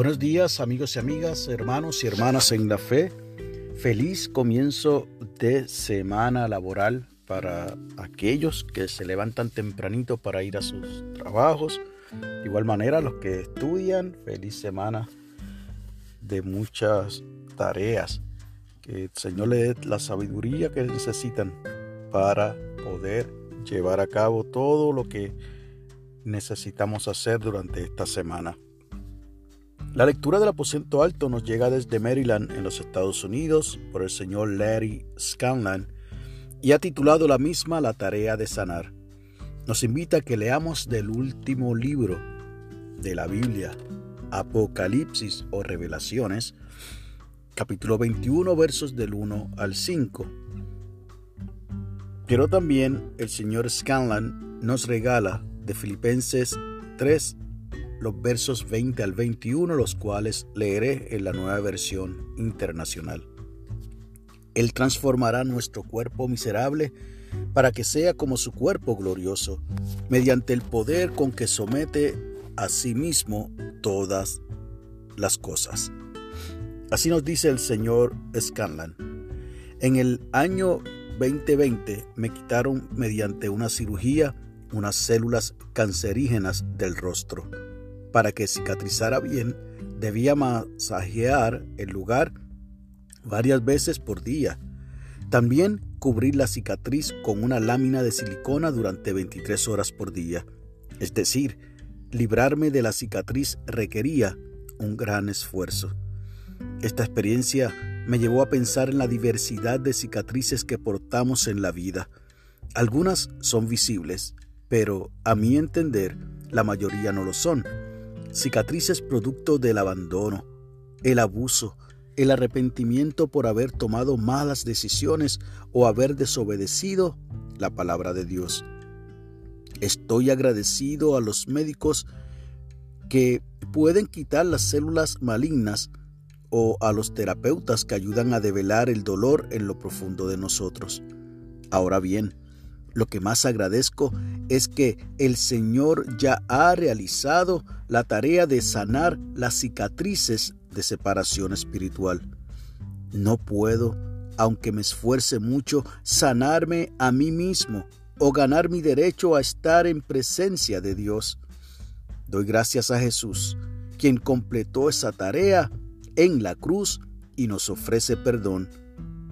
Buenos días amigos y amigas, hermanos y hermanas en la fe. Feliz comienzo de semana laboral para aquellos que se levantan tempranito para ir a sus trabajos. De igual manera los que estudian, feliz semana de muchas tareas. Que el Señor le dé la sabiduría que necesitan para poder llevar a cabo todo lo que necesitamos hacer durante esta semana. La lectura del aposento alto nos llega desde Maryland, en los Estados Unidos, por el señor Larry Scanlan, y ha titulado la misma La tarea de sanar. Nos invita a que leamos del último libro de la Biblia, Apocalipsis o Revelaciones, capítulo 21, versos del 1 al 5. Pero también el señor Scanlan nos regala de Filipenses 3, los versos 20 al 21, los cuales leeré en la nueva versión internacional. Él transformará nuestro cuerpo miserable para que sea como su cuerpo glorioso, mediante el poder con que somete a sí mismo todas las cosas. Así nos dice el señor Scanlan. En el año 2020 me quitaron mediante una cirugía unas células cancerígenas del rostro para que cicatrizara bien, debía masajear el lugar varias veces por día. También cubrir la cicatriz con una lámina de silicona durante 23 horas por día. Es decir, librarme de la cicatriz requería un gran esfuerzo. Esta experiencia me llevó a pensar en la diversidad de cicatrices que portamos en la vida. Algunas son visibles, pero a mi entender, la mayoría no lo son cicatrices producto del abandono, el abuso, el arrepentimiento por haber tomado malas decisiones o haber desobedecido la palabra de Dios. Estoy agradecido a los médicos que pueden quitar las células malignas o a los terapeutas que ayudan a develar el dolor en lo profundo de nosotros. Ahora bien, lo que más agradezco es que el Señor ya ha realizado la tarea de sanar las cicatrices de separación espiritual. No puedo, aunque me esfuerce mucho, sanarme a mí mismo o ganar mi derecho a estar en presencia de Dios. Doy gracias a Jesús, quien completó esa tarea en la cruz y nos ofrece perdón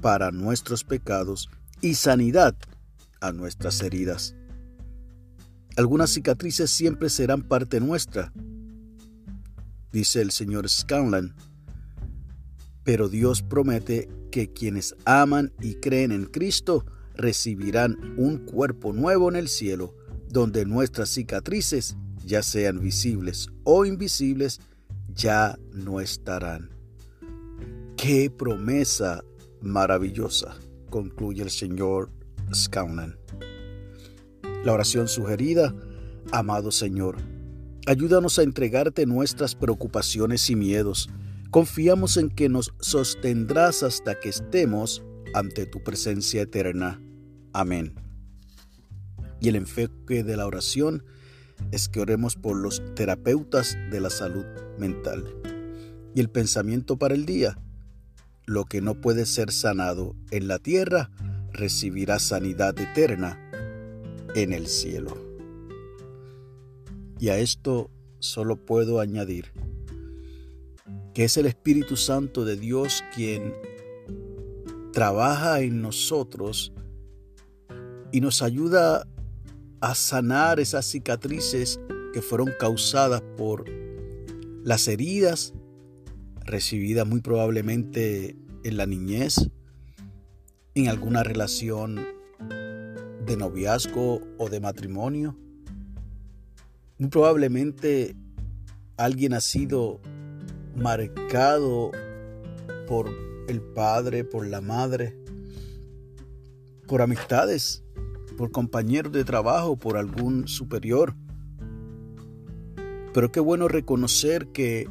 para nuestros pecados y sanidad a nuestras heridas. Algunas cicatrices siempre serán parte nuestra, dice el señor Scanlan, pero Dios promete que quienes aman y creen en Cristo recibirán un cuerpo nuevo en el cielo, donde nuestras cicatrices, ya sean visibles o invisibles, ya no estarán. ¡Qué promesa maravillosa! concluye el Señor la oración sugerida, amado Señor, ayúdanos a entregarte nuestras preocupaciones y miedos. Confiamos en que nos sostendrás hasta que estemos ante tu presencia eterna. Amén. Y el enfoque de la oración es que oremos por los terapeutas de la salud mental. Y el pensamiento para el día, lo que no puede ser sanado en la tierra, recibirá sanidad eterna en el cielo. Y a esto solo puedo añadir que es el Espíritu Santo de Dios quien trabaja en nosotros y nos ayuda a sanar esas cicatrices que fueron causadas por las heridas recibidas muy probablemente en la niñez, en alguna relación de noviazgo o de matrimonio. Muy probablemente alguien ha sido marcado por el padre, por la madre, por amistades, por compañeros de trabajo, por algún superior. Pero qué bueno reconocer que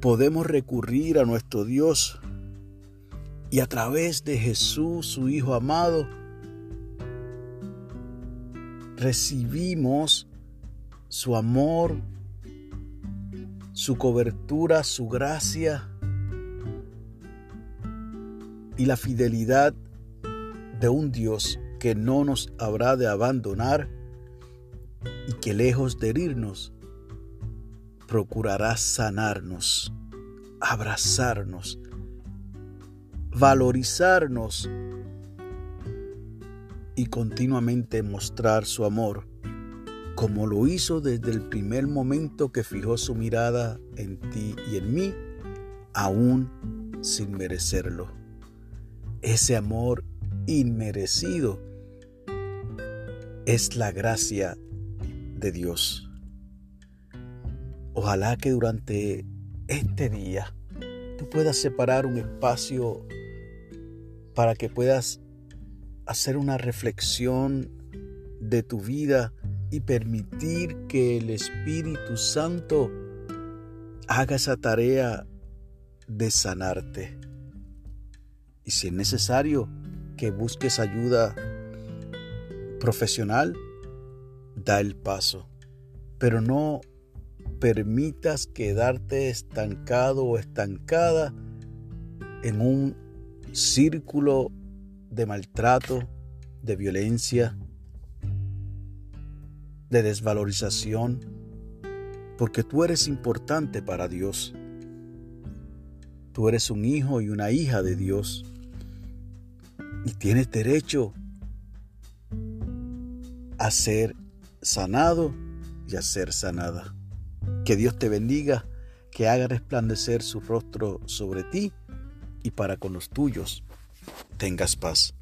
podemos recurrir a nuestro Dios y a través de Jesús, su Hijo amado, recibimos su amor, su cobertura, su gracia y la fidelidad de un Dios que no nos habrá de abandonar y que lejos de herirnos, procurará sanarnos, abrazarnos, valorizarnos y continuamente mostrar su amor, como lo hizo desde el primer momento que fijó su mirada en ti y en mí, aún sin merecerlo. Ese amor inmerecido es la gracia de Dios. Ojalá que durante este día tú puedas separar un espacio para que puedas hacer una reflexión de tu vida y permitir que el Espíritu Santo haga esa tarea de sanarte. Y si es necesario que busques ayuda profesional, da el paso. Pero no permitas quedarte estancado o estancada en un círculo de maltrato, de violencia, de desvalorización, porque tú eres importante para Dios. Tú eres un hijo y una hija de Dios y tienes derecho a ser sanado y a ser sanada. Que Dios te bendiga, que haga resplandecer su rostro sobre ti y para con los tuyos tengas paz.